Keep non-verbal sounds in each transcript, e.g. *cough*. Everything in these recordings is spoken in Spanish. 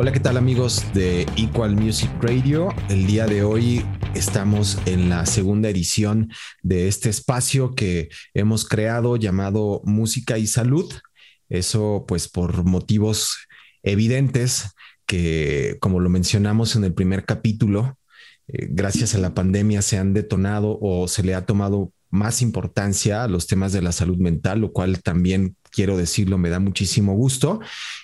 Hola, ¿qué tal amigos de Equal Music Radio? El día de hoy estamos en la segunda edición de este espacio que hemos creado llamado Música y Salud. Eso pues por motivos evidentes que, como lo mencionamos en el primer capítulo, eh, gracias a la pandemia se han detonado o se le ha tomado más importancia a los temas de la salud mental, lo cual también quiero decirlo, me da muchísimo gusto.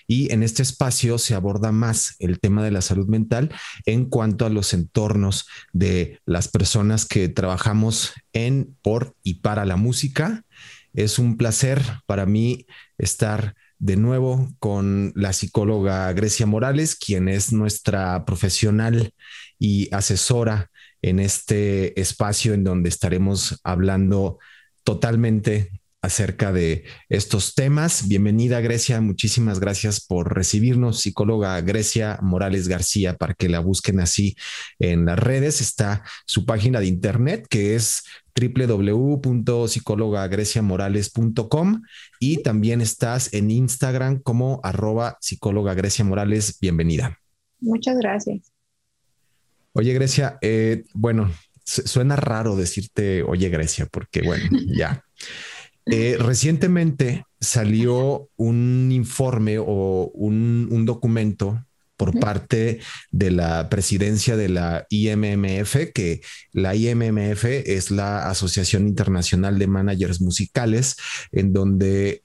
Y en este espacio se aborda más el tema de la salud mental en cuanto a los entornos de las personas que trabajamos en, por y para la música. Es un placer para mí estar de nuevo con la psicóloga Grecia Morales, quien es nuestra profesional y asesora en este espacio en donde estaremos hablando totalmente acerca de estos temas. Bienvenida Grecia, muchísimas gracias por recibirnos. Psicóloga Grecia Morales García, para que la busquen así en las redes. Está su página de internet que es www.psicólogagreciamorales.com y también estás en Instagram como arroba psicóloga Grecia Morales. Bienvenida. Muchas gracias. Oye, Grecia, eh, bueno, suena raro decirte, oye, Grecia, porque bueno, ya. *laughs* Eh, recientemente salió un informe o un, documento por parte de la presidencia de la IMMF, que la IMMF es la Asociación Internacional de Managers Musicales, en donde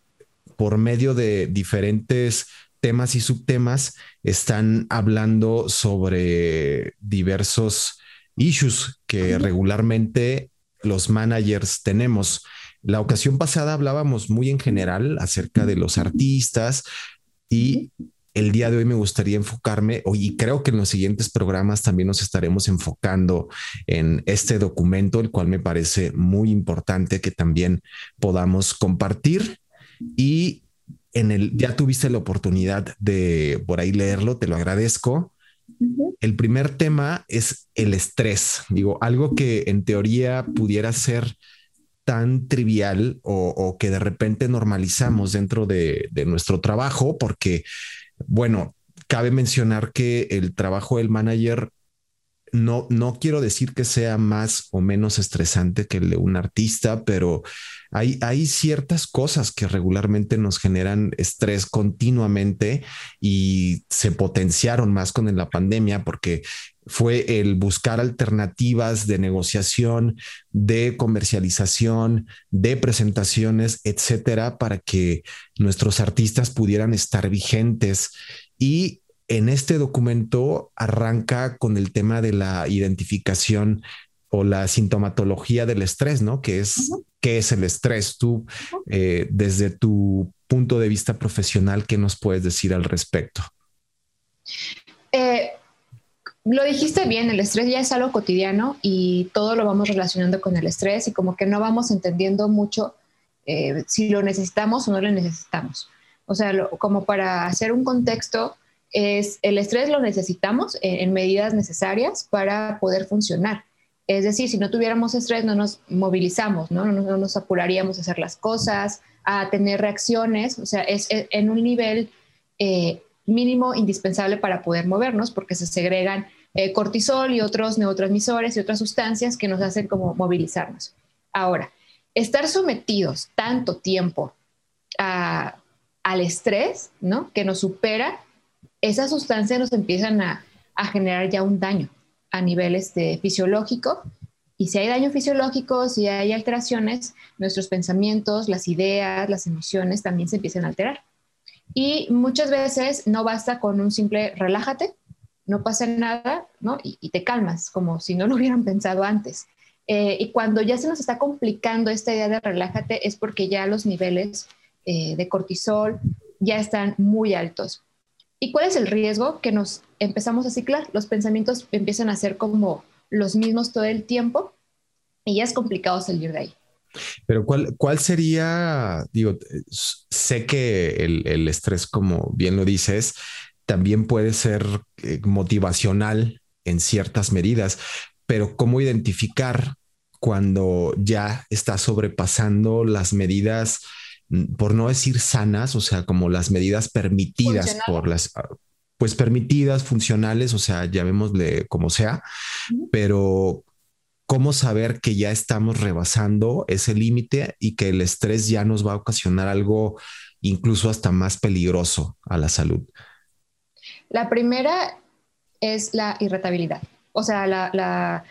por medio de diferentes temas y subtemas están hablando sobre diversos issues que regularmente los managers tenemos. La ocasión pasada hablábamos muy en general acerca de los artistas y el día de hoy me gustaría enfocarme, y creo que en los siguientes programas también nos estaremos enfocando en este documento, el cual me parece muy importante que también podamos compartir. Y en el, ya tuviste la oportunidad de por ahí leerlo, te lo agradezco. El primer tema es el estrés, digo, algo que en teoría pudiera ser tan trivial o, que de repente normalizamos dentro de, de, nuestro trabajo, porque, bueno, cabe mencionar que el trabajo del manager no, no quiero decir que sea más o menos estresante que el de un artista, pero hay, hay ciertas cosas que regularmente nos generan estrés continuamente y se potenciaron más con la pandemia porque fue el buscar alternativas de negociación, de comercialización, de presentaciones, etcétera, para que nuestros artistas pudieran estar vigentes y en este documento arranca con el tema de la identificación o la sintomatología del estrés, ¿no? Que es, ¿qué es el estrés? Tú, eh, desde tu punto de vista profesional, ¿qué nos puedes decir al respecto? Eh, lo dijiste bien, el estrés ya es algo cotidiano y todo lo vamos relacionando con el estrés y como que no vamos entendiendo mucho eh, si lo necesitamos o no lo necesitamos. O sea, como para hacer un contexto, es el estrés lo necesitamos en, medidas necesarias para poder funcionar. Es decir, si no tuviéramos estrés, no nos movilizamos, ¿no? No, nos apuraríamos a hacer las cosas, a tener reacciones, o sea, es, en un nivel eh, mínimo indispensable para poder movernos porque se segregan eh, cortisol y otros neurotransmisores y otras sustancias que nos hacen como movilizarnos. Ahora, estar sometidos tanto tiempo al estrés, ¿no? Que nos supera, esas sustancias nos empiezan a, generar ya un daño a niveles de fisiológico. Y si hay daño fisiológico, si hay alteraciones, nuestros pensamientos, las ideas, las emociones también se empiezan a alterar. Y muchas veces no basta con un simple relájate, no pasa nada, ¿no? Y, te calmas, como si no lo *laughs* hubieran pensado antes. Eh, y cuando ya se nos está complicando esta idea de relájate es porque ya los niveles eh, de cortisol ya están muy altos. ¿Y cuál es el riesgo? Que nos empezamos a ciclar, los pensamientos empiezan a ser como los mismos todo el tiempo y ya es complicado salir de ahí. Pero ¿cuál, sería, digo, sé que el, estrés, como bien lo dices, también puede ser eh, motivacional en ciertas medidas, pero ¿cómo identificar cuando ya está sobrepasando las medidas, mm, por no decir sanas, o sea, como las medidas permitidas por las, ah, pues permitidas, funcionales, o sea, llamémosle como sea, pero cómo saber que ya estamos rebasando ese límite y que el estrés ya nos va a ocasionar algo incluso hasta más peligroso a la salud? La primera es la irritabilidad, o sea, la,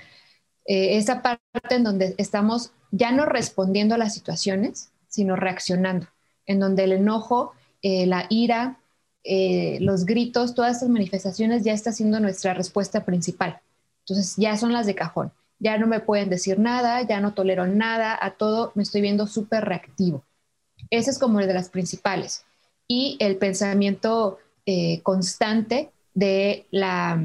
eh, esa parte en donde estamos ya no respondiendo a las situaciones, sino reaccionando, en donde el enojo, eh, la ira, eh, los gritos, todas estas manifestaciones ya está siendo nuestra respuesta principal. Entonces ya son las de cajón ya no me pueden decir nada, ya no tolero nada, a todo me estoy viendo súper reactivo. Ese es como el de las principales. Y el pensamiento eh, constante de la,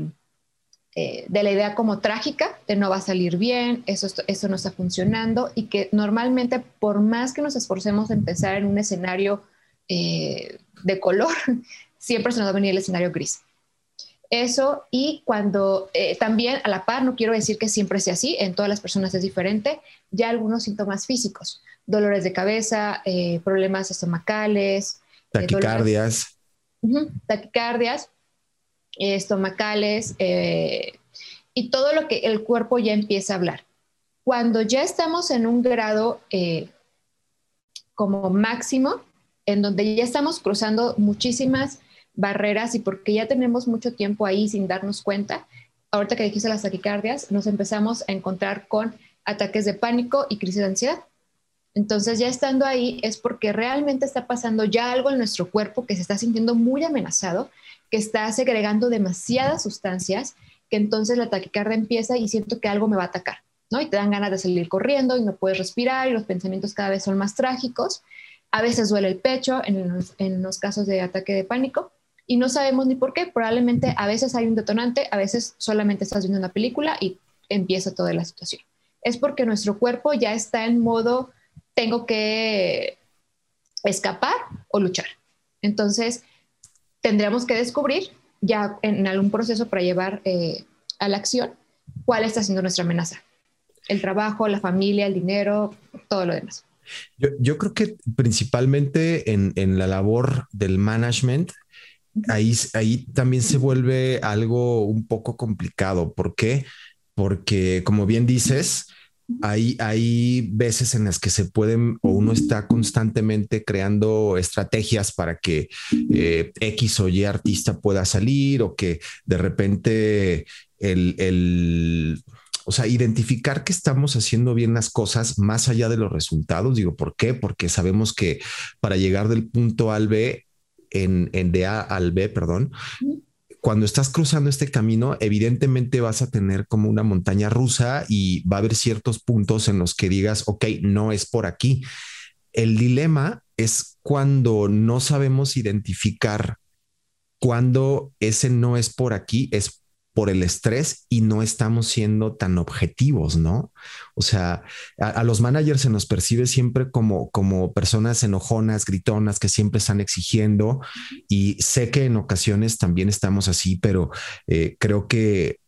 eh, de la idea como trágica, de no va a salir bien, eso, eso no está funcionando y que normalmente por más que nos esforcemos en pensar en un escenario eh, de color, *laughs* siempre se nos va a venir el escenario gris. Eso y cuando también a la par, no quiero decir que siempre sea así, en todas las personas es diferente, ya algunos síntomas físicos, dolores de cabeza, problemas estomacales, eh, taquicardias. taquicardias, estomacales y todo lo que el cuerpo ya empieza a hablar. Cuando ya estamos en un grado como máximo, en donde ya estamos cruzando muchísimas barreras y porque ya tenemos mucho tiempo ahí sin darnos cuenta, ahorita que dijiste las taquicardias, nos empezamos a encontrar con ataques de pánico y crisis de ansiedad. Entonces ya estando ahí es porque realmente está pasando ya algo en nuestro cuerpo que se está sintiendo muy amenazado, que está segregando demasiadas sustancias, que entonces la taquicardia empieza y siento que algo me va a atacar, ¿no? Y te dan ganas de salir corriendo y no puedes respirar y los pensamientos cada vez son más trágicos. A veces duele el pecho en en los casos de ataque de pánico y no sabemos ni por qué. Probablemente a veces hay un detonante, a veces solamente estás viendo una película y empieza toda la situación. Es porque nuestro cuerpo ya está en modo, tengo que escapar o luchar. Entonces, tendríamos que descubrir ya en algún proceso para llevar eh, a la acción cuál está siendo nuestra amenaza. El trabajo, la familia, el dinero, todo lo demás. Yo, creo que principalmente en, en, la labor del management ahí, ahí también se vuelve algo un poco complicado. ¿Por qué? Porque, como bien dices, hay, hay veces en las que se pueden o uno está constantemente creando estrategias para que eh, X o Y artista pueda salir o que de repente el, el, o sea, identificar que estamos haciendo bien las cosas más allá de los resultados. Digo, ¿por qué? Porque sabemos que para llegar del punto al B en, de A al B, perdón, cuando estás cruzando este camino, evidentemente vas a tener como una montaña rusa y va a haber ciertos puntos en los que digas, ok, no es por aquí. El dilema es cuando no sabemos identificar cuando ese no es por aquí, es por el estrés y no estamos siendo tan objetivos, ¿no? O sea, a, los managers se nos percibe siempre como, como personas enojonas, gritonas, que siempre están exigiendo y sé que en ocasiones también estamos así, pero eh, creo que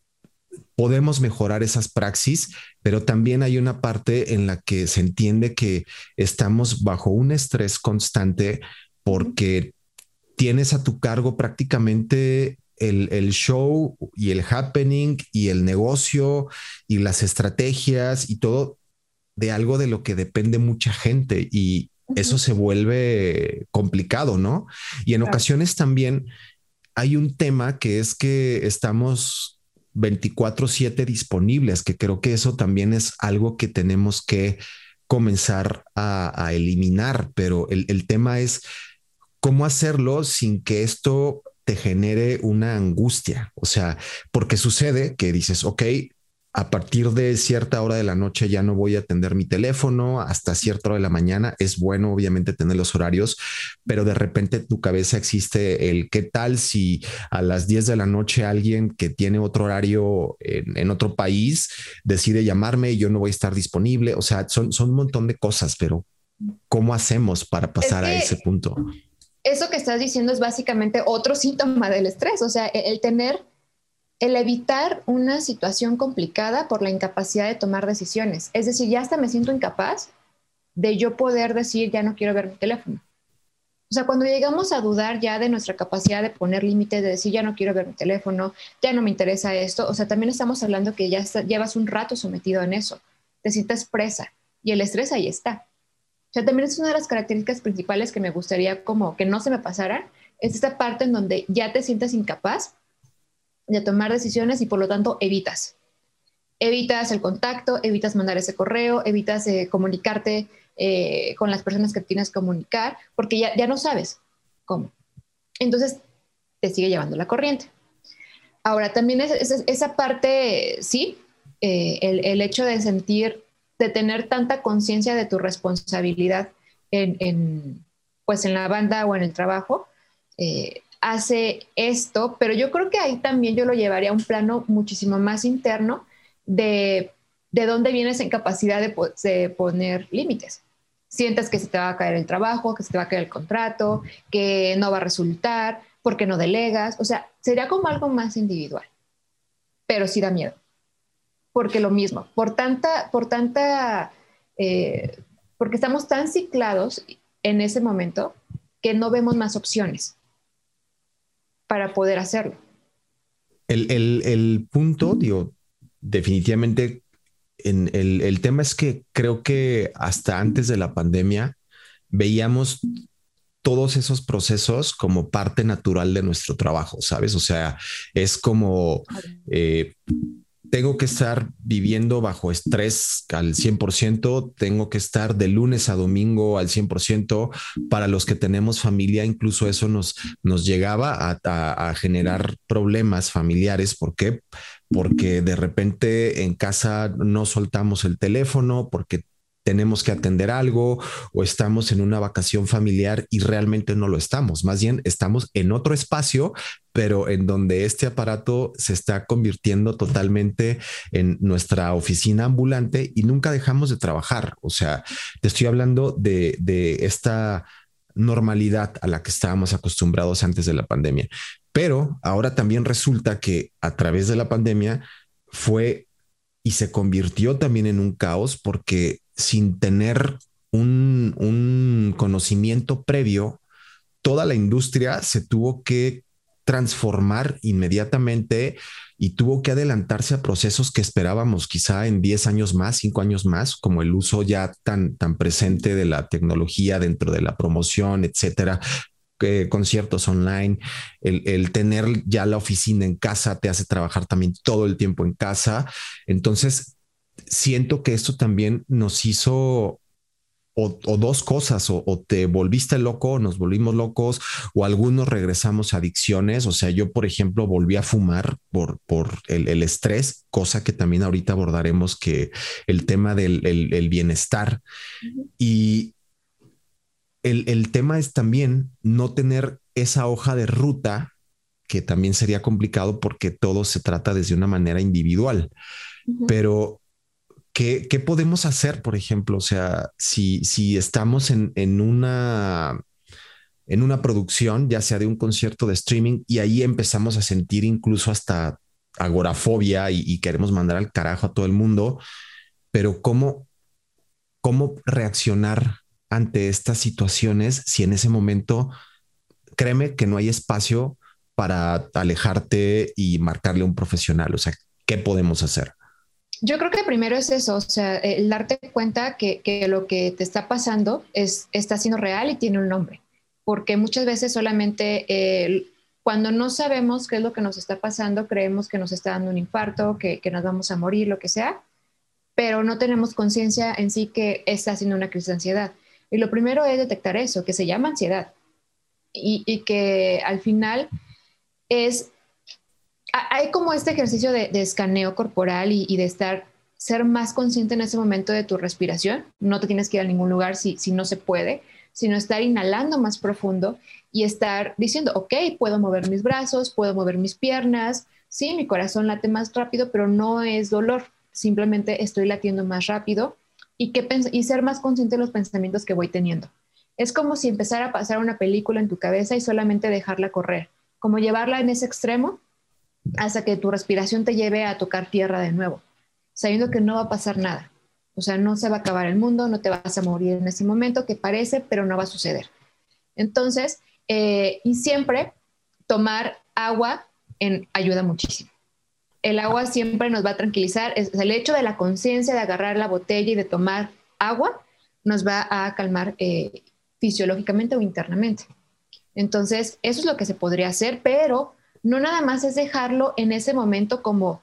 podemos mejorar esas praxis, pero también hay una parte en la que se entiende que estamos bajo un estrés constante porque tienes a tu cargo prácticamente el, show y el happening y el negocio y las estrategias y todo de algo de lo que depende mucha gente y eso se vuelve complicado, ¿no? Y en ocasiones también hay un tema que es que estamos 24/7 disponibles, que creo que eso también es algo que tenemos que comenzar a, eliminar, pero el, el tema es cómo hacerlo sin que esto te genere una angustia. O sea, porque sucede que dices, ok, a partir de cierta hora de la noche ya no voy a atender mi teléfono hasta cierta hora de la mañana. Es bueno, obviamente, tener los horarios, pero de repente tu cabeza existe el qué tal si a las 10 de la noche alguien que tiene otro horario en, otro país decide llamarme y yo no voy a estar disponible. O sea, son, son un montón de cosas, pero ¿cómo hacemos para pasar a ese punto? Eso que estás diciendo es básicamente otro síntoma del estrés, o sea, el, tener el evitar una situación complicada por la incapacidad de tomar decisiones. Es decir, ya hasta me siento incapaz de yo poder decir, ya no quiero ver mi teléfono. O sea, cuando llegamos a dudar ya de nuestra capacidad de poner límites, de decir, ya no quiero ver mi teléfono, ya no me interesa esto, o sea, también estamos hablando que ya llevas un rato sometido en eso, te sientes presa y el estrés ahí está. Sea, también es una de las características principales que me gustaría como que no se me pasara, es esta parte en donde ya te sientes incapaz de tomar decisiones y por lo tanto evitas. Evitas el contacto, evitas mandar ese correo, evitas eh, comunicarte eh, con las personas que tienes que comunicar, porque ya, ya no sabes cómo. Entonces, te sigue llevando la corriente. Ahora, también es, esa parte, sí, eh, el, hecho de sentir, de tener tanta conciencia de tu responsabilidad en, pues en la banda o en el trabajo, eh, hace esto, pero yo creo que ahí también yo lo llevaría a un plano muchísimo más interno de, de dónde vienes en capacidad de, de poner límites sientes que se te va a caer el trabajo, que se te va a caer el contrato, que no va a resultar, porque no delegas. O sea, sería como algo más individual, pero sí da miedo. Porque lo mismo, por tanta, por tanta, eh, porque estamos tan ciclados en ese momento que no vemos más opciones para poder hacerlo. El, el, el punto, digo, definitivamente el, tema es que creo que hasta antes de la pandemia veíamos todos esos procesos como parte natural de nuestro trabajo, ¿sabes? O sea, es como eh, tengo que estar viviendo bajo estrés al 100%, tengo que estar de lunes a domingo al 100%. Para los que tenemos familia, incluso eso nos, nos llegaba a, a generar problemas familiares. ¿Por qué? porque de repente en casa no soltamos el teléfono, porque tenemos que atender algo o estamos en una vacación familiar y realmente no lo estamos. Más bien estamos en otro espacio, pero en donde este aparato se está convirtiendo totalmente en nuestra oficina ambulante y nunca dejamos de trabajar. O sea, te estoy hablando de, de esta normalidad a la que estábamos acostumbrados antes de la pandemia. Pero ahora también resulta que a través de la pandemia fue y se convirtió también en un caos porque sin tener un, conocimiento previo, toda la industria se tuvo que transformar inmediatamente y tuvo que adelantarse a procesos que esperábamos quizá en 10 años más, 5 años más, como el uso ya tan, tan presente de la tecnología dentro de la promoción, etcétera, conciertos online, el, tener ya la oficina en casa te hace trabajar también todo el tiempo en casa. Entonces, siento que esto también nos hizo o, dos cosas, o, te volviste loco, nos volvimos locos, o algunos regresamos a adicciones. O sea, yo, por ejemplo, volví a fumar por, por el, estrés, cosa que también ahorita abordaremos, que el tema del el, bienestar. Y el, tema es también no tener esa hoja de ruta, que también sería complicado porque todo se trata desde una manera individual. Pero, ¿qué, podemos hacer, por ejemplo? O sea, si, si estamos en, una en una producción, ya sea de un concierto de streaming, y ahí empezamos a sentir incluso hasta agorafobia y, y, queremos mandar al carajo a todo el mundo, pero ¿cómo, cómo reaccionar ante estas situaciones si en ese momento, créeme que no hay espacio para alejarte y marcarle a un profesional? O sea, ¿qué podemos hacer? Yo creo que primero es eso, o sea, el darte cuenta que, lo que te está pasando es, está siendo real y tiene un nombre, porque muchas veces solamente eh, cuando no sabemos qué es lo que nos está pasando, creemos que nos está dando un infarto, que, que nos vamos a morir, lo que sea, pero no tenemos conciencia en sí que está haciendo una crisis de ansiedad. Y lo primero es detectar eso, que se llama ansiedad. Y, que al final es, hay como este ejercicio de, escaneo corporal y, de estar, ser más consciente en ese momento de tu respiración. No te tienes que ir a ningún lugar si, no se puede, sino estar inhalando más profundo y estar diciendo, ok, puedo mover mis brazos, puedo mover mis piernas, sí, mi corazón late más rápido, pero no es dolor, simplemente estoy latiendo más rápido y, que, y ser más consciente de los pensamientos que voy teniendo. Es como si empezara a pasar una película en tu cabeza y solamente dejarla correr, como llevarla en ese extremo hasta que tu respiración te lleve a tocar tierra de nuevo, sabiendo que no va a pasar nada. O sea, no se va a acabar el mundo, no te vas a morir en ese momento, que parece, pero no va a suceder. Entonces, eh, y siempre tomar agua ayuda muchísimo. El agua siempre nos va a tranquilizar. Es, el hecho de la conciencia de agarrar la botella y de tomar agua nos va a calmar eh, fisiológicamente o internamente. Entonces, eso es lo que se podría hacer, pero no nada más es dejarlo en ese momento como,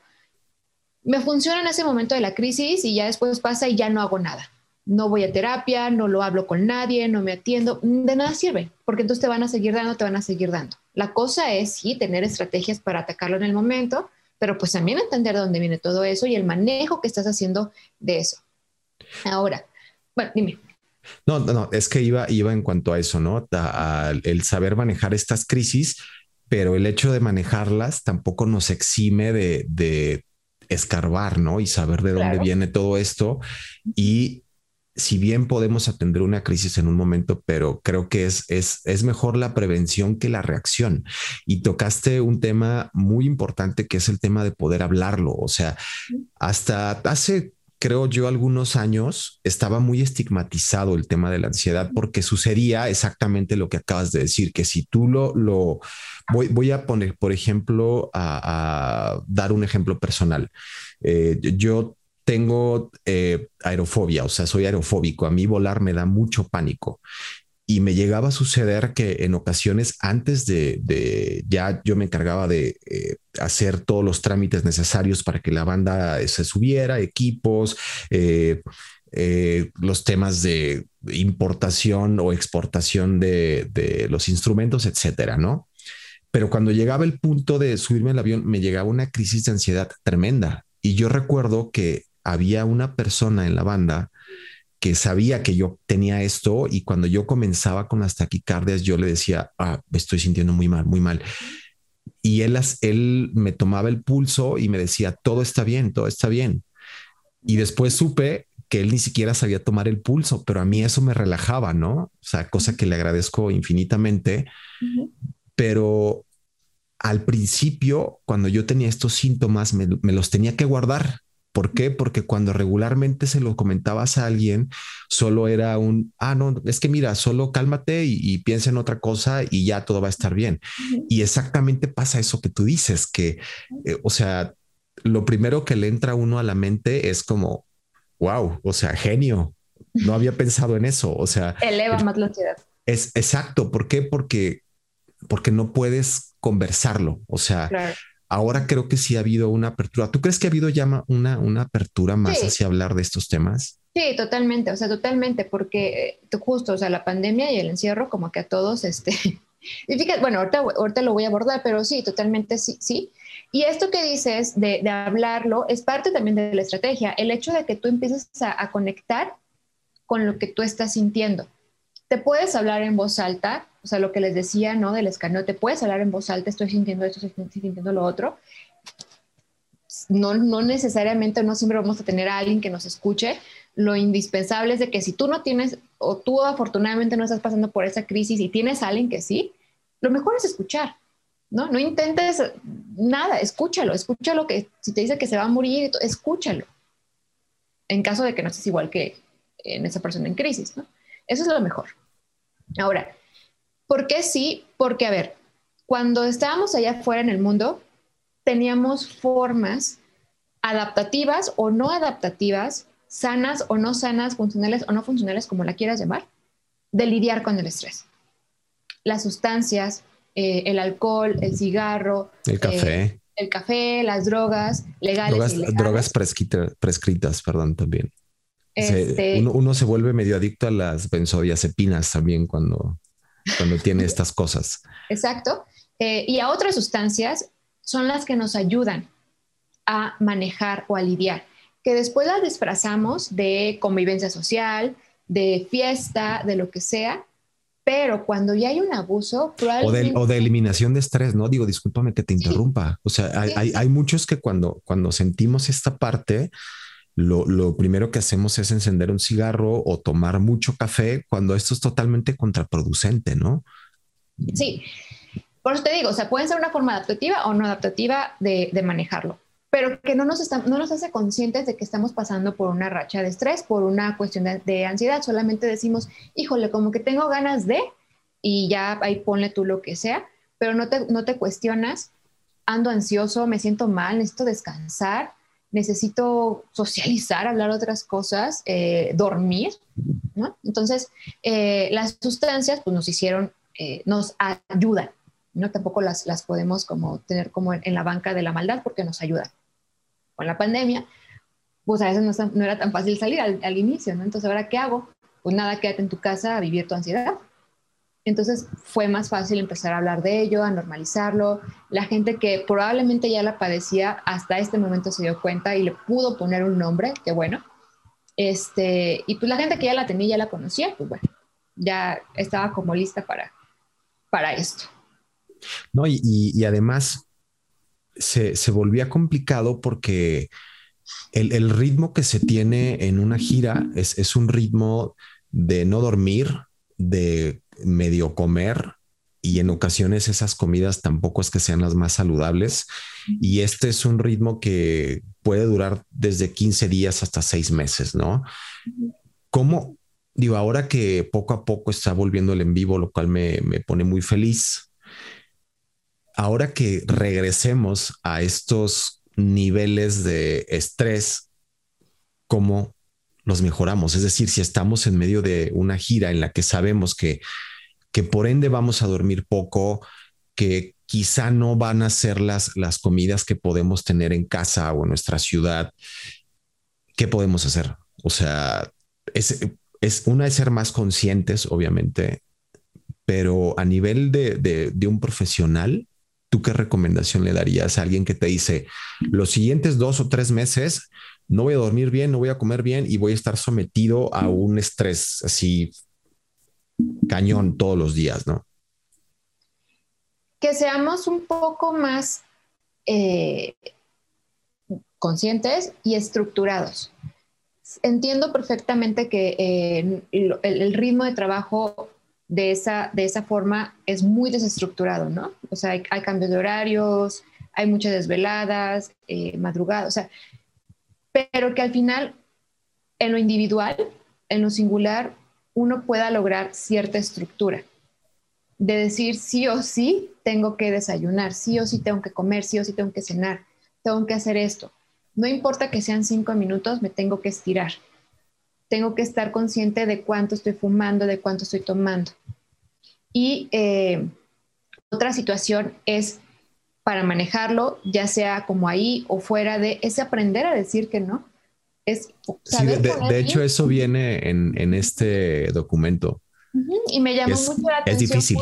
me funciona en ese momento de la crisis y ya después pasa y ya no hago nada. No voy a terapia, no lo hablo con nadie, no me atiendo, de nada sirve, porque entonces te van a seguir dando, te van a seguir dando. La cosa es sí tener estrategias para atacarlo en el momento, pero pues también entender de dónde viene todo eso y el manejo que estás haciendo de eso. Ahora, bueno, dime. No, no, es que iba, iba en cuanto a eso, ¿no? el saber manejar estas crisis, pero el hecho de manejarlas tampoco nos exime de, escarbar, ¿no? Y saber de dónde viene todo esto. Y si bien podemos atender una crisis en un momento, pero creo que es, es, es mejor la prevención que la reacción. Y tocaste un tema muy importante que es el tema de poder hablarlo. O sea, hasta hace creo yo, algunos años estaba muy estigmatizado el tema de la ansiedad porque sucedía exactamente lo que acabas de decir, que si tú lo, lo voy, voy a poner, por ejemplo, a, dar un ejemplo personal. Eh, yo tengo eh, aerofobia, o sea, soy aerofóbico. A mí volar me da mucho pánico y me llegaba a suceder que en ocasiones antes de, ya yo me encargaba de eh, hacer todos los trámites necesarios para que la banda eh, se subiera, equipos, eh, los temas de importación o exportación de, de, los instrumentos, etcétera, ¿no? Pero cuando llegaba el punto de subirme al avión, me llegaba una crisis de ansiedad tremenda. Y yo recuerdo que había una persona en la banda que sabía que yo tenía esto y cuando yo comenzaba con las taquicardias, yo le decía, ah, me estoy sintiendo muy mal, muy mal. Y él, él me tomaba el pulso y me decía, todo está bien, todo está bien. Y después supe que él ni siquiera sabía tomar el pulso, pero a mí eso me relajaba, ¿no? O sea, cosa que le agradezco infinitamente. Pero al principio, cuando yo tenía estos síntomas, me, me los tenía que guardar ¿Por qué? Porque cuando regularmente se lo comentabas a alguien, solo era un, ah, no, es que mira, solo cálmate y, piensa en otra cosa y ya todo va a estar bien. Y exactamente pasa eso que tú dices, que, eh, o sea, lo primero que le entra a uno a la mente es como, wow, o sea, genio, no había pensado en eso, o sea. Eleva más la ansiedad. Es exacto, ¿por qué? Porque, porque no puedes conversarlo, o sea ahora creo que sí ha habido una apertura. ¿Tú crees que ha habido ya una, una apertura más hacia hablar de estos temas? Sí, totalmente, o sea, totalmente, porque eh, justo, o sea, la pandemia y el encierro como que a todos, *laughs* este, y fíjate, bueno, ahorita, ahorita lo voy a abordar, pero sí, totalmente sí, sí. Y esto que dices de, de hablarlo es parte también de la estrategia, el hecho de que tú empieces a, a conectar con lo que tú estás sintiendo. Te puedes hablar en voz alta, o sea, lo que les decía, ¿no? Del escaneo, te puedes hablar en voz alta, estoy sintiendo esto, estoy sintiendo lo otro. No, no necesariamente, no siempre vamos a tener a alguien que nos escuche. Lo indispensable es de que si tú no tienes, o tú afortunadamente no estás pasando por esa crisis y tienes a alguien que sí, lo mejor es escuchar, ¿no? No intentes nada, escúchalo, escúchalo que si te dice que se va a morir, escúchalo. En caso de que no estés igual que en esa persona en crisis, ¿no? Eso es lo mejor. Ahora, ¿Por qué sí? Porque, a ver, cuando estábamos allá afuera en el mundo, teníamos formas adaptativas o no adaptativas, sanas o no sanas, funcionales o no funcionales, como la quieras llamar, de lidiar con el estrés. Las sustancias, eh, el alcohol, el cigarro, el café. Eh, el café, las drogas legales. Drogas, drogas prescritas, perdón, también. Este uno, uno, se vuelve medio adicto a las benzodiazepinas también cuando cuando tiene estas cosas. Exacto. Eh, y a otras sustancias son las que nos ayudan a manejar o a lidiar, que después las disfrazamos de convivencia social, de fiesta, de lo que sea, pero cuando ya hay un abuso, probablemente... o, de, eliminación de estrés, ¿no? Digo, discúlpame que te interrumpa. O sea, hay, hay, muchos que cuando, cuando sentimos esta parte, lo, primero que hacemos es encender un cigarro o tomar mucho café cuando esto es totalmente contraproducente, ¿no? Sí. Por eso te digo, o sea, pueden ser una forma adaptativa o no adaptativa de, de manejarlo, pero que no nos, está, no nos hace conscientes de que estamos pasando por una racha de estrés, por una cuestión de, de ansiedad. Solamente decimos, híjole, como que tengo ganas de, y ya ahí ponle tú lo que sea, pero no te, no te cuestionas, ando ansioso, me siento mal, necesito descansar, necesito socializar, hablar otras cosas, eh, dormir. Entonces, eh, las sustancias pues nos hicieron, eh, nos ayudan, ¿no? Tampoco las, las podemos como tener como en, la banca de la maldad porque nos ayudan. Con la pandemia, pues a veces no, era tan fácil salir al, al, inicio, ¿no? Entonces, ¿ahora qué hago? Pues nada, quédate en tu casa a vivir tu ansiedad. Entonces fue más fácil empezar a hablar de ello, a normalizarlo. La gente que probablemente ya la padecía hasta este momento se dio cuenta y le pudo poner un nombre, que bueno. Este, y pues la gente que ya la tenía, ya la conocía, pues bueno, ya estaba como lista para, para esto. No, y, y además se, se, volvía complicado porque el, el, ritmo que se tiene en una gira es, es un ritmo de no dormir, de medio comer y en ocasiones esas comidas tampoco es que sean las más saludables. Y este es un ritmo que puede durar desde 15 días hasta 6 meses, ¿no? ¿Cómo? Digo, ahora que poco a poco está volviendo el en vivo, lo cual me, me pone muy feliz. Ahora que regresemos a estos niveles de estrés, ¿cómo los mejoramos? Es decir, si estamos en medio de una gira en la que sabemos que que por ende vamos a dormir poco, que quizá no van a ser las, las comidas que podemos tener en casa o en nuestra ciudad. ¿Qué podemos hacer? O sea, es, es una de ser más conscientes, obviamente, pero a nivel de, de, de un profesional, ¿tú qué recomendación le darías a alguien que te dice los siguientes dos o tres meses no voy a dormir bien, no voy a comer bien y voy a estar sometido a un estrés así cañón todos los días, ¿no? Que seamos un poco más eh, conscientes y estructurados. Entiendo perfectamente que eh, el, el, ritmo de trabajo de esa, de esa forma es muy desestructurado, ¿no? O sea, hay, hay cambios de horarios, hay muchas desveladas, eh, madrugadas, o sea, pero que al final, en lo individual, en lo singular, uno pueda lograr cierta estructura. De decir sí o sí tengo que desayunar, sí o sí tengo que comer, sí o sí tengo que cenar, tengo que hacer esto. No importa que sean cinco minutos, me tengo que estirar. Tengo que estar consciente de cuánto estoy fumando, de cuánto estoy tomando. Y eh, otra situación es para manejarlo, ya sea como ahí o fuera de, es aprender a decir que no es sí, de, hecho, eso viene en, en este documento. Y me llamó mucho la atención. Es difícil.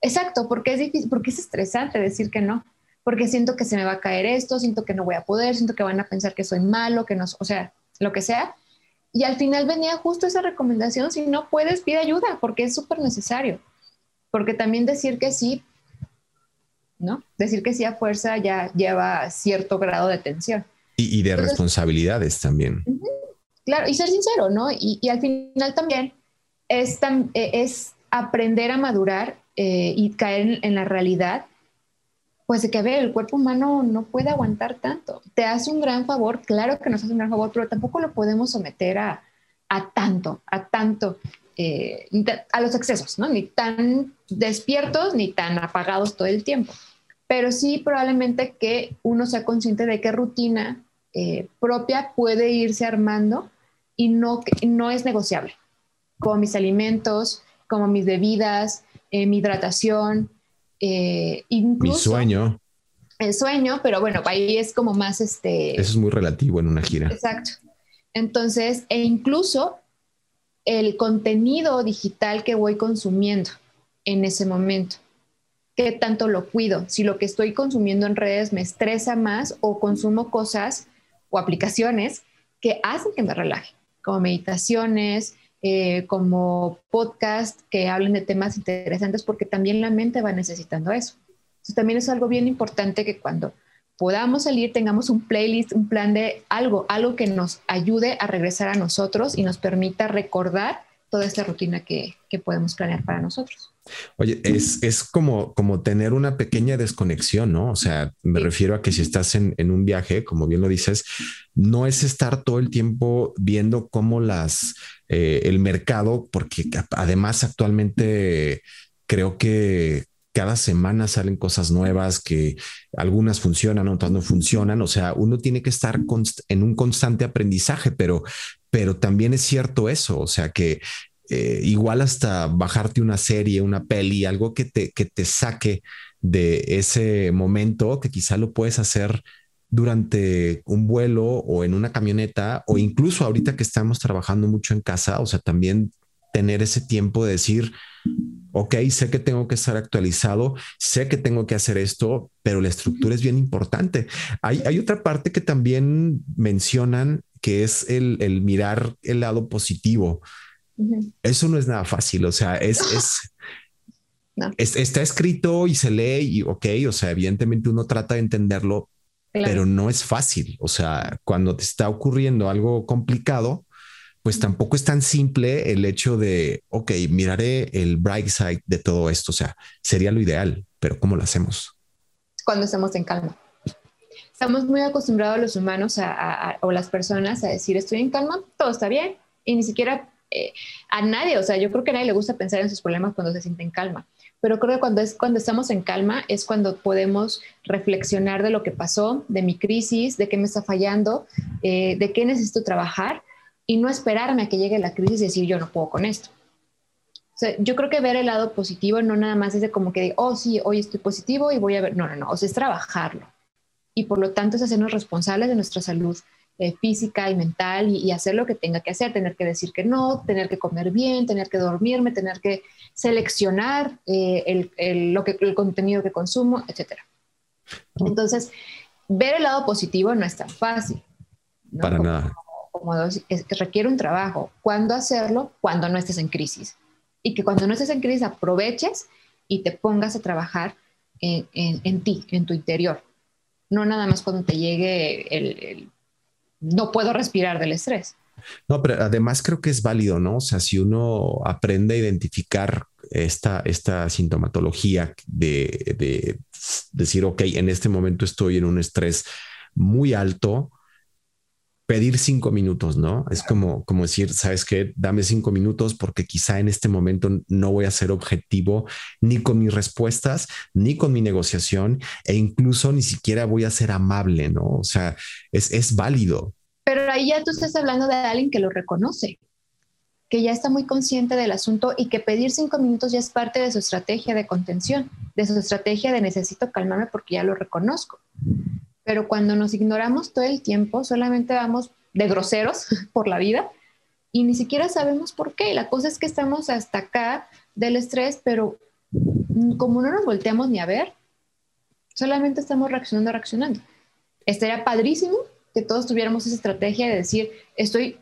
Exacto, porque es difícil, porque es estresante decir que no. Porque siento que se me va a caer esto, siento que no voy a poder, siento que van a pensar que soy malo, que no, o sea, lo que sea. Y al final venía justo esa recomendación, si no puedes, pide ayuda, porque es súper necesario. Porque también decir que sí, ¿no? Decir que sí a fuerza ya lleva cierto grado de tensión. Y, de responsabilidades también. Claro, y ser sincero, ¿no? Y, y al final también es, e, es aprender a madurar eh, y caer en, en, la realidad, pues de que, a ver, el cuerpo humano no puede aguantar tanto. Te hace un gran favor, claro que nos hace un gran favor, pero tampoco lo podemos someter a, a tanto, a tanto, eh, a los excesos, ¿no? Ni tan despiertos ni tan apagados todo el tiempo. Pero sí probablemente que uno sea consciente de qué rutina eh, propia puede irse armando y no, no es negociable, como mis alimentos, como mis bebidas, eh, mi hidratación, incluso... Mi sueño. El sueño, pero bueno, ahí es como más este... Eso es muy relativo en una gira. Exacto. Entonces, e incluso el contenido digital que voy consumiendo en ese momento. ¿Qué tanto lo cuido? Si lo que estoy consumiendo en redes me estresa más o consumo cosas o aplicaciones que hacen que me relaje, como meditaciones, eh, como podcast que hablen de temas interesantes, porque también la mente va necesitando eso. Entonces, también es algo bien importante que cuando podamos salir tengamos un playlist, un plan de algo, algo que nos ayude a regresar a nosotros y nos permita recordar toda esta rutina que, que podemos planear para nosotros. Oye, es, es, como, como tener una pequeña desconexión, ¿no? O sea, me refiero a que si estás en, en, un viaje, como bien lo dices, no es estar todo el tiempo viendo cómo las, eh, el mercado, porque además actualmente creo que cada semana salen cosas nuevas que algunas funcionan, otras no funcionan. O sea, uno tiene que estar en un constante aprendizaje, pero, pero también es cierto eso. O sea, que eh, igual hasta bajarte una serie, una peli, algo que te, que te saque de ese momento que quizá lo puedes hacer durante un vuelo o en una camioneta o incluso ahorita que estamos trabajando mucho en casa, o sea, también tener ese tiempo de decir, ok, sé que tengo que estar actualizado, sé que tengo que hacer esto, pero la estructura es bien importante. Hay, hay otra parte que también mencionan que es el, el mirar el lado positivo. Eso no es nada fácil, o sea, es, es, está escrito y se lee y ok, o sea, evidentemente uno trata de entenderlo, pero no es fácil, o sea, cuando te está ocurriendo algo complicado, pues tampoco es tan simple el hecho de, ok, miraré el bright side de todo esto, o sea, sería lo ideal, pero ¿cómo lo hacemos? Cuando estamos en calma. Estamos muy acostumbrados los humanos o las personas a decir, estoy en calma, todo está bien, y ni siquiera eh, a nadie, o sea, yo creo que a nadie le gusta pensar en sus problemas cuando se siente en calma, pero creo que cuando, es, cuando estamos en calma es cuando podemos reflexionar de lo que pasó, de mi crisis, de qué me está fallando, eh, de qué necesito trabajar y no esperarme a que llegue la crisis y decir yo no puedo con esto. O sea, yo creo que ver el lado positivo no nada más es de como que, de, oh sí, hoy estoy positivo y voy a ver, no, no, no, o sea, es trabajarlo. Y por lo tanto es hacernos responsables de nuestra salud, eh, física y mental y, hacer lo que tenga que hacer, tener que decir que no, tener que comer bien, tener que dormirme, tener que seleccionar eh, el, el, lo que, el contenido que consumo, etc. Entonces, ver el lado positivo no es tan fácil. Para nada. Como, requiere un trabajo. ¿Cuándo hacerlo? Cuando no estés en crisis. Y que cuando no estés en crisis aproveches y te pongas a trabajar en, en, en ti, en tu interior. No nada más cuando te llegue el no puedo respirar del estrés. No, pero además creo que es válido, ¿no? O sea, si uno aprende a identificar esta, esta sintomatología de, de decir, ok, en este momento estoy en un estrés muy alto, pedir cinco minutos, ¿no? Es como, como decir, sabes qué, dame cinco minutos porque quizá en este momento no voy a ser objetivo ni con mis respuestas, ni con mi negociación e incluso ni siquiera voy a ser amable, ¿no? O sea, es, es válido. Pero ahí ya tú estás hablando de alguien que lo reconoce, que ya está muy consciente del asunto y que pedir cinco minutos ya es parte de su estrategia de contención, de su estrategia de necesito calmarme porque ya lo reconozco. Pero cuando nos ignoramos todo el tiempo, solamente vamos de groseros *laughs* por la vida y ni siquiera sabemos por qué. La cosa es que estamos hasta acá del estrés, pero como no nos volteamos ni a ver, solamente estamos reaccionando, reaccionando. Estaría padrísimo que todos tuviéramos esa estrategia de decir, estoy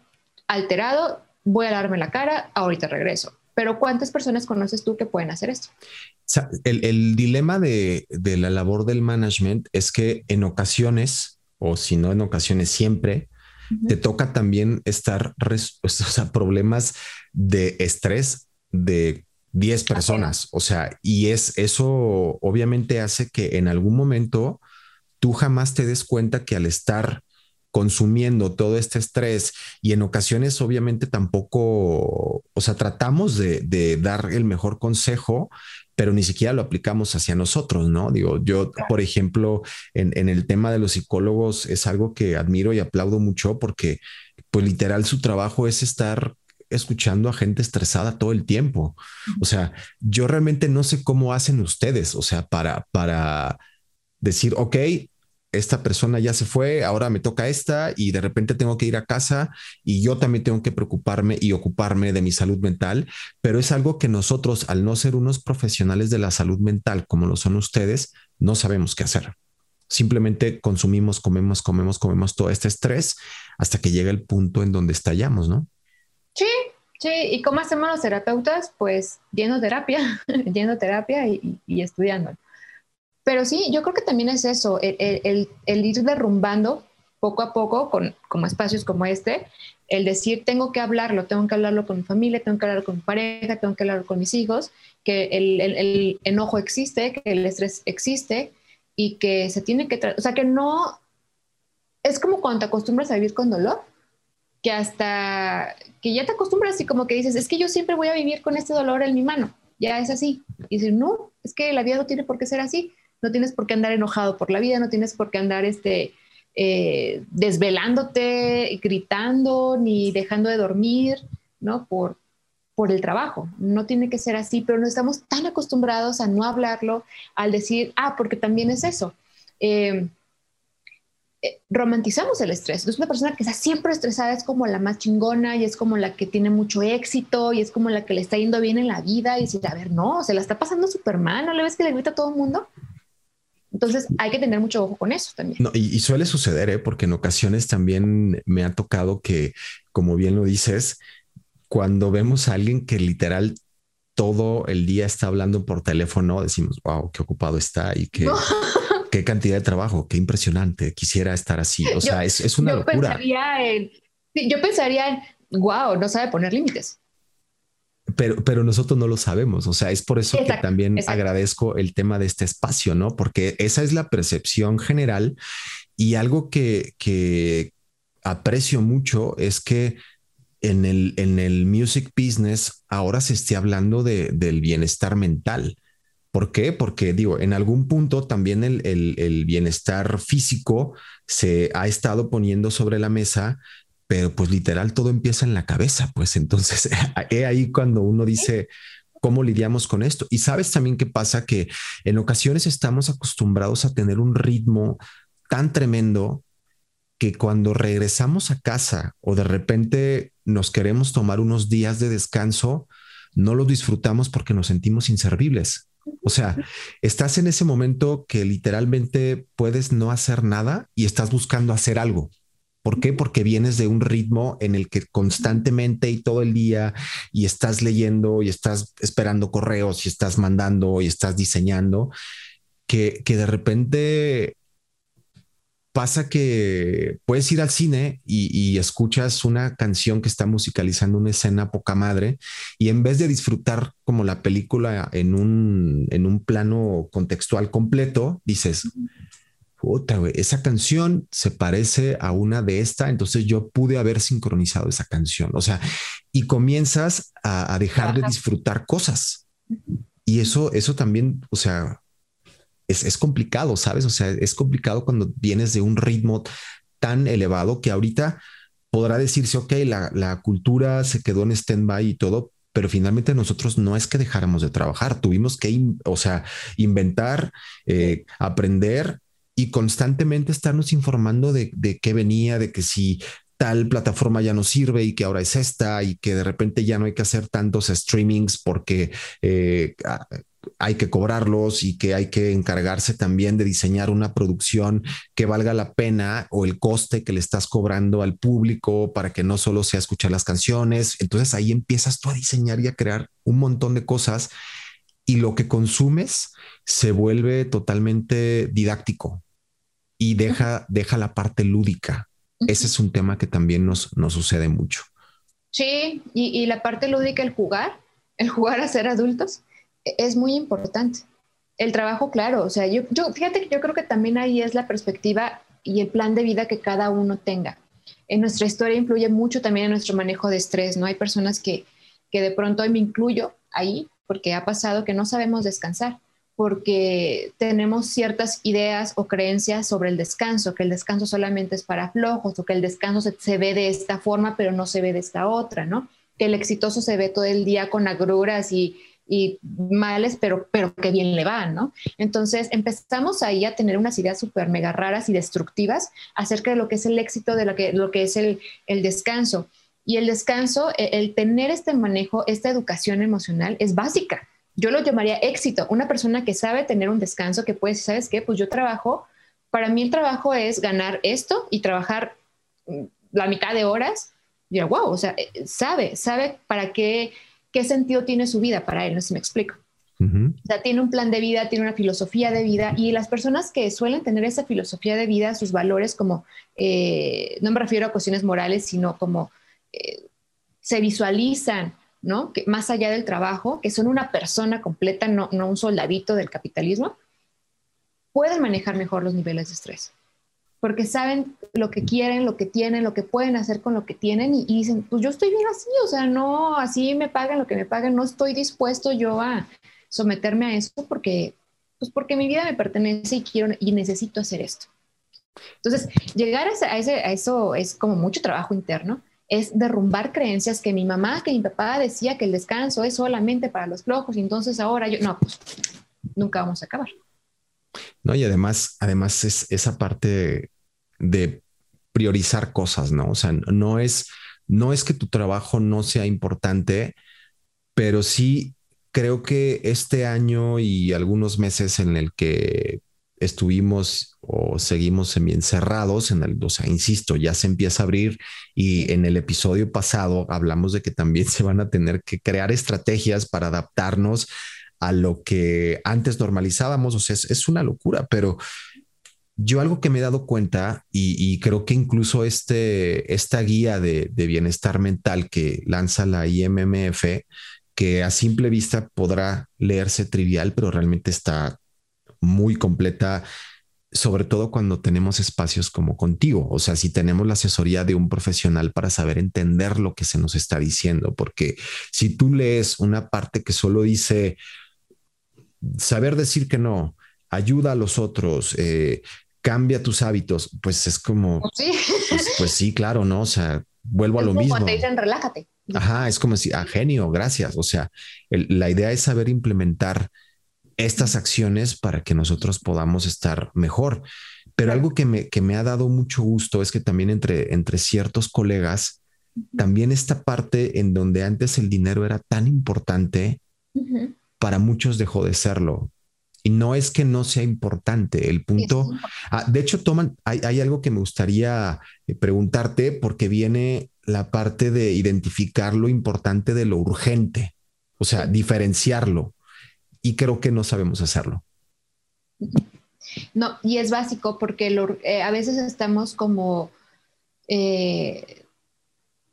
alterado, voy a darme la cara, ahorita regreso. Pero ¿cuántas personas conoces tú que pueden hacer esto? el, dilema de, la labor del management es que en ocasiones, o si no en ocasiones siempre, te toca también estar, o sea, problemas de estrés de 10 personas. O sea, y es eso obviamente hace que en algún momento tú jamás te des cuenta que al estar consumiendo todo este estrés y en ocasiones obviamente tampoco, o sea, tratamos de, de, dar el mejor consejo, pero ni siquiera lo aplicamos hacia nosotros, ¿no? Digo, yo, por ejemplo, en, el tema de los psicólogos es algo que admiro y aplaudo mucho porque, pues literal, su trabajo es estar escuchando a gente estresada todo el tiempo. O sea, yo realmente no sé cómo hacen ustedes, o sea, para, para decir, ok, esta persona ya se fue, ahora me toca esta y de repente tengo que ir a casa y yo también tengo que preocuparme y ocuparme de mi salud mental, pero es algo que nosotros, al no ser unos profesionales de la salud mental como lo son ustedes, no sabemos qué hacer. Simplemente consumimos, comemos, comemos, comemos todo este estrés hasta que llega el punto en donde estallamos, ¿no? Sí, sí. ¿Y cómo hacemos los terapeutas? Pues yendo terapia, *laughs* yendo terapia y, y estudiando. Pero sí, yo creo que también es eso, el, ir derrumbando poco a poco, con como espacios como este, el decir, tengo que hablarlo, tengo que hablarlo con mi familia, tengo que hablarlo con mi pareja, tengo que hablarlo con mis hijos, que el, el, enojo existe, que el estrés existe y que se tiene que, o sea, que no, es como cuando te acostumbras a vivir con dolor, que hasta que ya te acostumbras y como que dices, es que yo siempre voy a vivir con este dolor en mi mano, ya es así. Y dices, no, es que la vida no tiene por qué ser así, no tienes por qué andar enojado por la vida, no tienes por qué andar este, eh, desvelándote, gritando, ni dejando de dormir, ¿no? Por, por el trabajo. No tiene que ser así, pero no estamos tan acostumbrados a no hablarlo, al decir, ah, porque también es eso. Eh, eh, romantizamos el estrés. Entonces, una persona que está siempre estresada es como la más chingona y es como la que tiene mucho éxito y es como la que le está yendo bien en la vida y decir, a ver, no, se la está pasando súper mal, ¿no le ves que le grita a todo el mundo? Entonces hay que tener mucho ojo con eso también. y, suele suceder, ¿eh? porque en ocasiones también me ha tocado que, como bien lo dices, cuando vemos a alguien que literal todo el día está hablando por teléfono, decimos, wow, qué ocupado está y qué, *laughs* qué cantidad de trabajo, qué impresionante, quisiera estar así. O sea, es, una locura. yo pensaría en, wow, no sabe poner límites pero, pero nosotros no lo sabemos. O sea, es por eso que también agradezco el tema de este espacio, ¿no? Porque esa es la percepción general y algo que, que aprecio mucho es que en el, en el music business ahora se esté hablando de, del bienestar mental. ¿Por qué? Porque digo, en algún punto también el, el, el, bienestar físico se ha estado poniendo sobre la mesa pero pues literal todo empieza en la cabeza, pues entonces *laughs* he ahí cuando uno dice, ¿cómo lidiamos con esto? Y sabes también qué pasa, que en ocasiones estamos acostumbrados a tener un ritmo tan tremendo que cuando regresamos a casa o de repente nos queremos tomar unos días de descanso, no lo disfrutamos porque nos sentimos inservibles. O sea, estás en ese momento que literalmente puedes no hacer nada y estás buscando hacer algo. ¿Por qué? Porque vienes de un ritmo en el que constantemente y todo el día y estás leyendo y estás esperando correos y estás mandando y estás diseñando, que, de repente pasa que puedes ir al cine y, escuchas una canción que está musicalizando una escena poca madre y en vez de disfrutar como la película en un, en un plano contextual completo, dices, esa canción se parece a una de esta, entonces yo pude haber sincronizado esa canción. O sea, y comienzas a, dejar de disfrutar cosas. Y eso, eso también, o sea, es, complicado, ¿sabes? O sea, es complicado cuando vienes de un ritmo tan elevado que ahorita podrá decirse, ok, la, cultura se quedó en stand-by y todo, pero finalmente nosotros no es que dejáramos de trabajar, tuvimos que, o sea, inventar, eh, aprender y constantemente estarnos informando de, qué venía, de que si tal plataforma ya no sirve y que ahora es esta y que de repente ya no hay que hacer tantos streamings porque eh, hay que cobrarlos y que hay que encargarse también de diseñar una producción que valga la pena o el coste que le estás cobrando al público para que no solo sea escuchar las canciones. Entonces ahí empiezas tú a diseñar y a crear un montón de cosas y lo que consumes se vuelve totalmente didáctico y deja, deja la parte lúdica. Ese es un tema que también nos, nos sucede mucho. Sí, y, la parte lúdica, el jugar, el jugar a ser adultos, e, es muy importante. El trabajo, claro, o sea, yo, yo, fíjate que yo creo que también ahí es la perspectiva y el plan de vida que cada uno tenga. En nuestra historia influye mucho también en nuestro manejo de estrés, ¿no? Hay personas que, que de pronto, me incluyo ahí, porque ha pasado que no sabemos descansar porque tenemos ciertas ideas o creencias sobre el descanso, que el descanso solamente es para flojos o que el descanso se, ve de esta forma pero no se ve de esta otra, ¿no? Que el exitoso se ve todo el día con agruras y, males, pero, pero que bien le van, ¿no? Entonces empezamos ahí a tener unas ideas súper mega raras y destructivas acerca de lo que es el éxito, de lo que, lo que es el, el descanso. Y el descanso, el, el tener este manejo, esta educación emocional es básica yo lo llamaría éxito. Una persona que sabe tener un descanso, que puede, ¿sabes qué? Pues yo trabajo, para mí el trabajo es ganar esto y trabajar mm, la mitad de horas. Y yo, wow, o sea, eh, sabe, sabe para qué, qué sentido tiene su vida para él, no sé si me explico. O sea, tiene un plan de vida, tiene una filosofía de vida y las personas que suelen tener esa filosofía de vida, sus valores como, eh, no me refiero a cuestiones morales, sino como eh, se visualizan, ¿no? Que más allá del trabajo, que son una persona completa, no, no un soldadito del capitalismo, pueden manejar mejor los niveles de estrés porque saben lo que quieren, lo que tienen, lo que pueden hacer con lo que tienen y, dicen, pues yo estoy bien así, o sea, no, así me pagan lo que me pagan, no estoy dispuesto yo a someterme a eso porque, pues porque mi vida me pertenece y quiero y necesito hacer esto. Entonces, llegar a, ese, a eso es como mucho trabajo interno, es derrumbar creencias que mi mamá, que mi papá decía que el descanso es solamente para los flojos y entonces ahora yo, no, pues nunca vamos a acabar. No, y además, además es esa parte de priorizar cosas, ¿no? O sea, no es, no es que tu trabajo no sea importante, pero sí creo que este año y algunos meses en el que estuvimos o seguimos encerrados en el, o sea, insisto, ya se empieza a abrir y en el episodio pasado hablamos de que también *laughs* se van a tener que crear estrategias para adaptarnos a lo que antes normalizábamos, o sea, es una locura, pero yo algo que me he dado cuenta y, creo que incluso este, esta guía de, bienestar mental que lanza la IMMF, que a simple vista podrá leerse trivial, pero realmente está muy completa, sobre todo cuando tenemos espacios como contigo, o sea, si tenemos la asesoría de un profesional para saber entender lo que se nos está diciendo, porque si tú lees una parte que solo dice saber decir que no, ayuda a los otros, eh, cambia tus hábitos, pues es como, pues sí, pues, pues sí claro, ¿no? O sea, vuelvo a lo mismo. te dicen relájate. Ajá, es como si, ah, genio, gracias. O sea, la idea es saber implementar estas acciones para que nosotros podamos estar mejor. Pero algo que me, que me ha dado mucho gusto es que también entre, entre ciertos colegas, también esta parte en donde antes el dinero era tan importante, para muchos dejó de serlo. Y no es que no sea importante, el punto... Ah, de hecho, toman, hay, algo que me gustaría eh, preguntarte porque viene la parte de identificar lo importante de lo urgente, o sea, diferenciarlo. Y creo que no sabemos hacerlo. No, y es básico porque eh, a veces estamos como... Eh,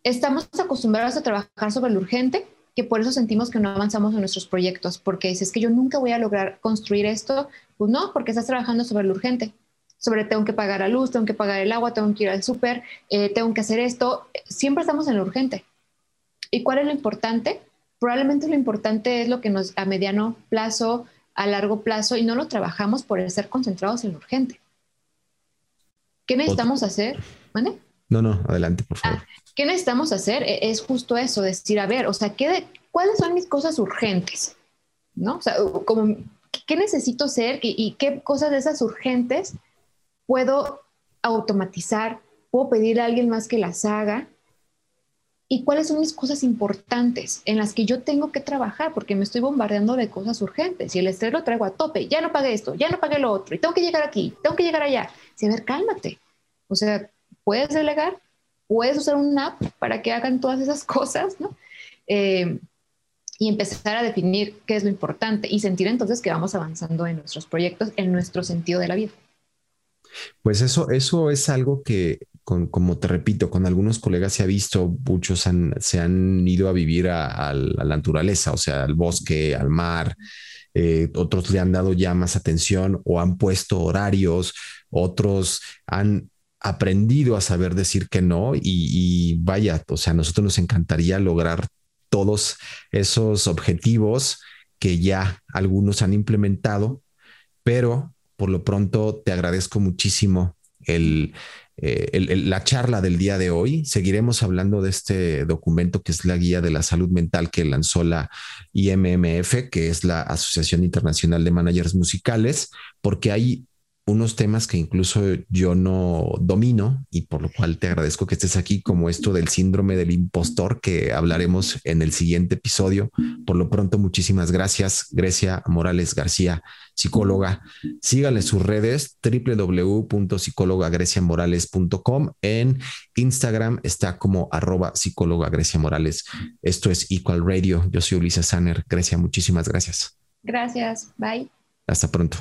estamos acostumbrados a trabajar sobre lo urgente que por eso sentimos que no avanzamos en nuestros proyectos, porque dices que yo nunca voy a lograr construir esto, pues no, porque estás trabajando sobre lo urgente, sobre tengo que pagar la luz, tengo que pagar el agua, tengo que ir al súper, eh, tengo que hacer esto, siempre estamos en lo urgente. ¿Y cuál es lo importante? Probablemente lo importante es lo que nos a mediano plazo, a largo plazo, y no lo trabajamos por ser concentrados en lo urgente. ¿Qué necesitamos hacer? ¿Vale? No, no, adelante, por favor. Ah, ¿Qué necesitamos hacer? E, es justo eso, decir, a ver, o sea, ¿qué ¿cuáles son mis cosas urgentes? ¿No? O sea, como, ¿qué necesito ser y qué cosas de esas urgentes puedo automatizar? ¿Puedo pedirle a alguien más que las haga? ¿Y cuáles son mis cosas importantes en las que yo tengo que trabajar? Porque me estoy bombardeando de cosas urgentes y el estrés lo traigo a tope. Ya no pagué esto, ya no pagué lo otro, y tengo que llegar aquí, tengo que llegar allá. Sí, a ver, cálmate. O sea, puedes delegar, puedes usar una app para que hagan todas esas *laughs* cosas, ¿no? Eh, y empezar a definir qué es lo importante y sentir entonces que vamos avanzando en nuestros proyectos, en nuestro sentido de la vida. Pues eso, eso es algo que, como te repito, con algunos colegas se ha visto, muchos se han ido a vivir a, la naturaleza, o sea, al bosque, al mar, eh, otros le han dado ya más atención o han puesto horarios, otros han aprendido a saber decir que no y, vaya, o sea, a nosotros nos encantaría lograr todos esos objetivos que ya algunos han implementado, pero por lo pronto te agradezco muchísimo el, eh, la charla del día de hoy. Seguiremos hablando de este documento que es la guía de la salud mental que lanzó la IMMF, que es la Asociación Internacional de Managers Musicales, porque hay unos temas que incluso yo no domino y por lo cual te agradezco que estés aquí, como esto del síndrome del impostor que hablaremos en el siguiente episodio. Por lo pronto, muchísimas gracias, Grecia Morales García, psicóloga. Síganle sus redes www.psicólogagreciamorales.com. En Instagram está como arroba psicóloga Grecia Morales. Esto es Equal Radio. Yo soy Ulises Sanner. Grecia, muchísimas gracias. Gracias, bye. Hasta pronto.